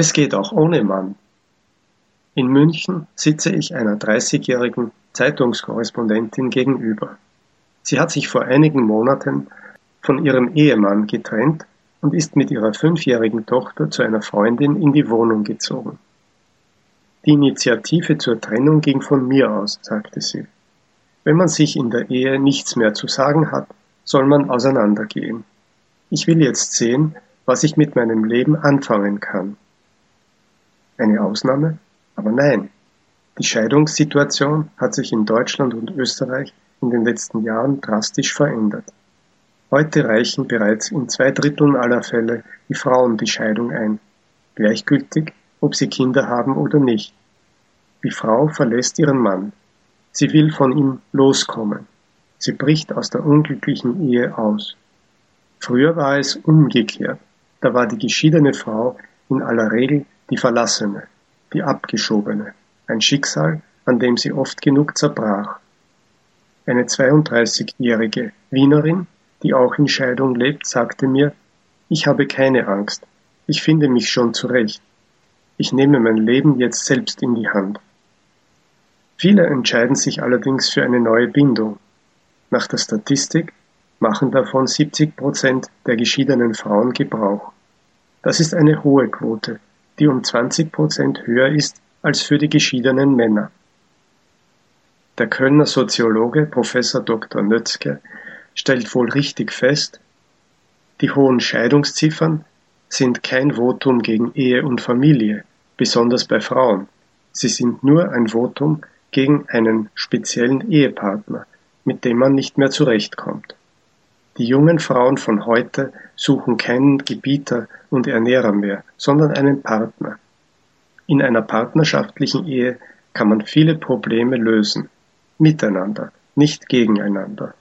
Es geht auch ohne Mann. In München sitze ich einer 30-jährigen Zeitungskorrespondentin gegenüber. Sie hat sich vor einigen Monaten von ihrem Ehemann getrennt und ist mit ihrer fünfjährigen Tochter zu einer Freundin in die Wohnung gezogen. Die Initiative zur Trennung ging von mir aus, sagte sie. Wenn man sich in der Ehe nichts mehr zu sagen hat, soll man auseinandergehen. Ich will jetzt sehen, was ich mit meinem Leben anfangen kann. Eine Ausnahme? Aber nein. Die Scheidungssituation hat sich in Deutschland und Österreich in den letzten Jahren drastisch verändert. Heute reichen bereits in zwei Dritteln aller Fälle die Frauen die Scheidung ein, gleichgültig, ob sie Kinder haben oder nicht. Die Frau verlässt ihren Mann. Sie will von ihm loskommen. Sie bricht aus der unglücklichen Ehe aus. Früher war es umgekehrt. Da war die geschiedene Frau in aller Regel die Verlassene, die Abgeschobene, ein Schicksal, an dem sie oft genug zerbrach. Eine 32-jährige Wienerin, die auch in Scheidung lebt, sagte mir, ich habe keine Angst, ich finde mich schon zurecht. Ich nehme mein Leben jetzt selbst in die Hand. Viele entscheiden sich allerdings für eine neue Bindung. Nach der Statistik machen davon 70 Prozent der geschiedenen Frauen Gebrauch. Das ist eine hohe Quote, die um 20 Prozent höher ist als für die geschiedenen Männer. Der Kölner Soziologe Professor Dr. Nötzke stellt wohl richtig fest, die hohen Scheidungsziffern sind kein Votum gegen Ehe und Familie, besonders bei Frauen. Sie sind nur ein Votum gegen einen speziellen Ehepartner, mit dem man nicht mehr zurechtkommt. Die jungen Frauen von heute suchen keinen Gebieter und Ernährer mehr, sondern einen Partner. In einer partnerschaftlichen Ehe kann man viele Probleme lösen, miteinander, nicht gegeneinander.